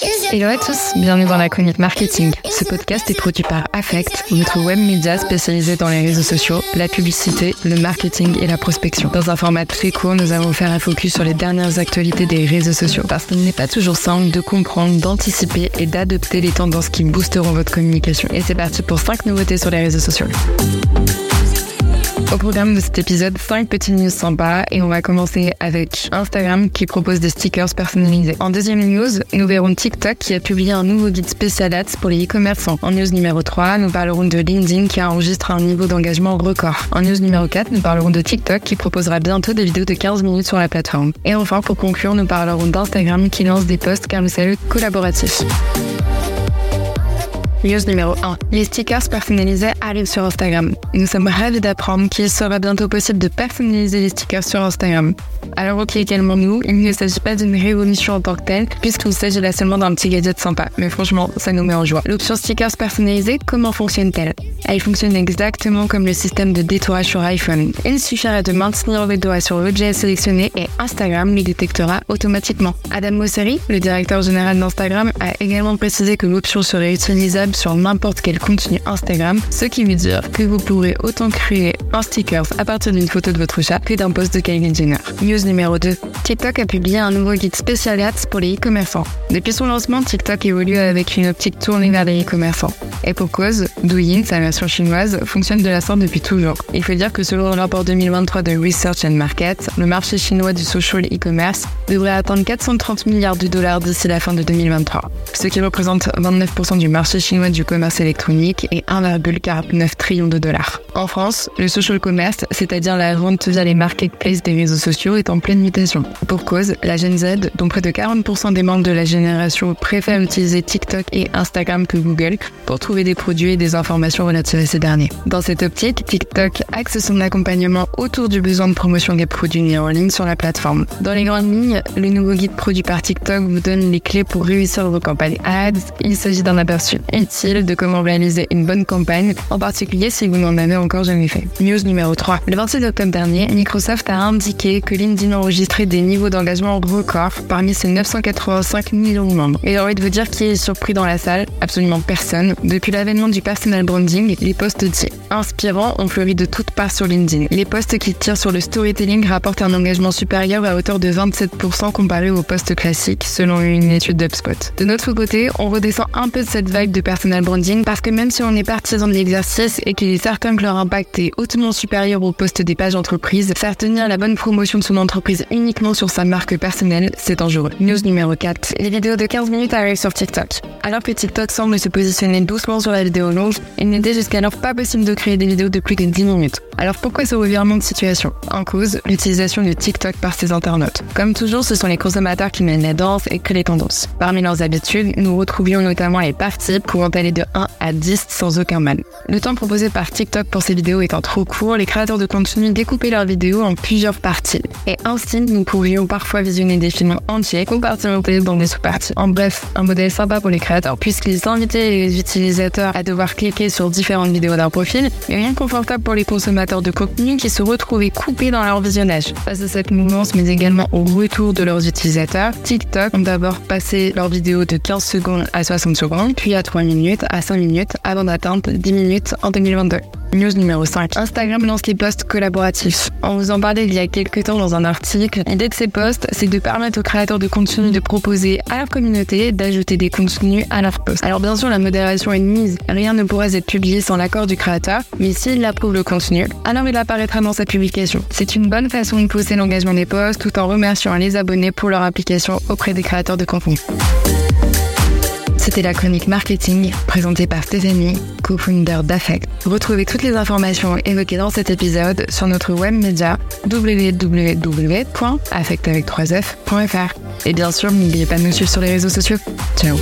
Hello à tous, bienvenue dans la chronique marketing. Ce podcast est produit par Affect, notre web média spécialisé dans les réseaux sociaux, la publicité, le marketing et la prospection. Dans un format très court, nous allons faire un focus sur les dernières actualités des réseaux sociaux parce qu'il n'est pas toujours simple de comprendre, d'anticiper et d'adopter les tendances qui boosteront votre communication. Et c'est parti pour 5 nouveautés sur les réseaux sociaux. Au programme de cet épisode, 5 petites news sympas et on va commencer avec Instagram qui propose des stickers personnalisés. En deuxième news, nous verrons TikTok qui a publié un nouveau guide spécial ads pour les e-commerçants. En news numéro 3, nous parlerons de LinkedIn qui enregistre un niveau d'engagement record. En news numéro 4, nous parlerons de TikTok qui proposera bientôt des vidéos de 15 minutes sur la plateforme. Et enfin, pour conclure, nous parlerons d'Instagram qui lance des posts carousel collaboratifs. News numéro 1. Les stickers personnalisés arrivent sur Instagram. Nous sommes ravis d'apprendre qu'il sera bientôt possible de personnaliser les stickers sur Instagram. Alors ok, calmons-nous, il ne s'agit pas d'une révolution en tant que telle, puisqu'il s'agit là seulement d'un petit gadget sympa. Mais franchement, ça nous met en joie. L'option stickers personnalisés, comment fonctionne-t-elle? Elle fonctionne exactement comme le système de détourage sur iPhone. Il suffirait de maintenir le doigt sur l'objet sélectionné et Instagram les détectera automatiquement. Adam Mosseri, le directeur général d'Instagram, a également précisé que l'option serait utilisable sur n'importe quel contenu Instagram, ce qui veut dire que vous pourrez autant créer un sticker à partir d'une photo de votre chat que d'un post de Kylie Jenner. News numéro 2. TikTok a publié un nouveau guide spécial ads pour les e-commerçants. Depuis son lancement, TikTok évolue avec une optique tournée vers les e-commerçants. Et pour cause, Douyin, sa version chinoise, fonctionne de la sorte depuis toujours. Il faut dire que selon le rapport 2023 de Research and Market, le marché chinois du social e-commerce devrait atteindre 430 milliards de dollars d'ici la fin de 2023, ce qui représente 29% du marché chinois du commerce électronique et 1,49 trillion de dollars. En France, le social commerce, c'est-à-dire la vente via les marketplaces des réseaux sociaux, est en pleine mutation. Pour cause, la Gen Z, dont près de 40% des membres de la génération préfèrent utiliser TikTok et Instagram que Google pour trouver des produits et des informations relatives à ces derniers. Dans cette optique, TikTok axe son accompagnement autour du besoin de promotion des produits mis en ligne sur la plateforme. Dans les grandes lignes, le nouveau guide produit par TikTok vous donne les clés pour réussir vos campagnes ads. Il s'agit d'un aperçu de comment réaliser une bonne campagne, en particulier si vous n'en avez encore jamais fait. News numéro 3. Le 26 octobre dernier, Microsoft a indiqué que LinkedIn enregistrait des niveaux d'engagement records parmi ses 985 millions de membres. Et j'ai envie de vous dire qui est surpris dans la salle Absolument personne. Depuis l'avènement du personal branding, les posts inspirants ont fleuri de toutes parts sur LinkedIn. Les posts qui tirent sur le storytelling rapportent un engagement supérieur à hauteur de 27% comparé aux posts classiques, selon une étude d'UpSpot. De notre côté, on redescend un peu de cette vibe de personal branding parce que même si on est partisan de l'exercice et qu'il est certain que leur impact est hautement supérieur au poste des pages entreprises, faire tenir la bonne promotion de son entreprise uniquement sur sa marque personnelle, c'est dangereux. News numéro 4. Les vidéos de 15 minutes arrivent sur TikTok. Alors que TikTok semble se positionner doucement sur la vidéo longue, il n'était jusqu'alors pas possible de créer des vidéos de plus de 10 minutes. Alors pourquoi ce revirement de situation? En cause, l'utilisation de TikTok par ses internautes. Comme toujours, ce sont les consommateurs qui mènent la danse et créent les tendances. Parmi leurs habitudes, nous retrouvions notamment les parties pouvant aller de 1 à 10 sans aucun mal. Le temps proposé par TikTok pour ces vidéos étant trop court, les créateurs de contenu découpaient leurs vidéos en plusieurs parties. Et ainsi, nous pouvions parfois visionner des films entiers compartimentés dans des sous-parties. En bref, un modèle sympa pour les créateurs puisqu'ils invitaient les utilisateurs à devoir cliquer sur différentes vidéos d'un profil, mais rien confortable pour les consommateurs de contenu qui se retrouvaient coupés dans leur visionnage. Face à cette mouvance, mais également au retour de leurs utilisateurs, TikTok ont d'abord passé leurs vidéos de 15 secondes à 60 secondes, puis à 3 minutes, à 5 minutes avant d'atteindre 10 minutes en 2022. News numéro 5. Instagram lance les posts collaboratifs. On vous en parlait il y a quelques temps dans un article. L'idée de ces posts, c'est de permettre aux créateurs de contenu de proposer à leur communauté d'ajouter des contenus à leurs posts. Alors bien sûr, la modération est mise. Rien ne pourrait être publié sans l'accord du créateur, mais s'il approuve le contenu, alors il apparaîtra dans sa publication. C'est une bonne façon de pousser l'engagement des posts tout en remerciant les abonnés pour leur application auprès des créateurs de contenu. C'était la chronique marketing présentée par Stéphanie, co-founder d'Affect. Retrouvez toutes les informations évoquées dans cet épisode sur notre web média www.affectavec3f.fr. Et bien sûr, n'oubliez pas de nous suivre sur les réseaux sociaux. Ciao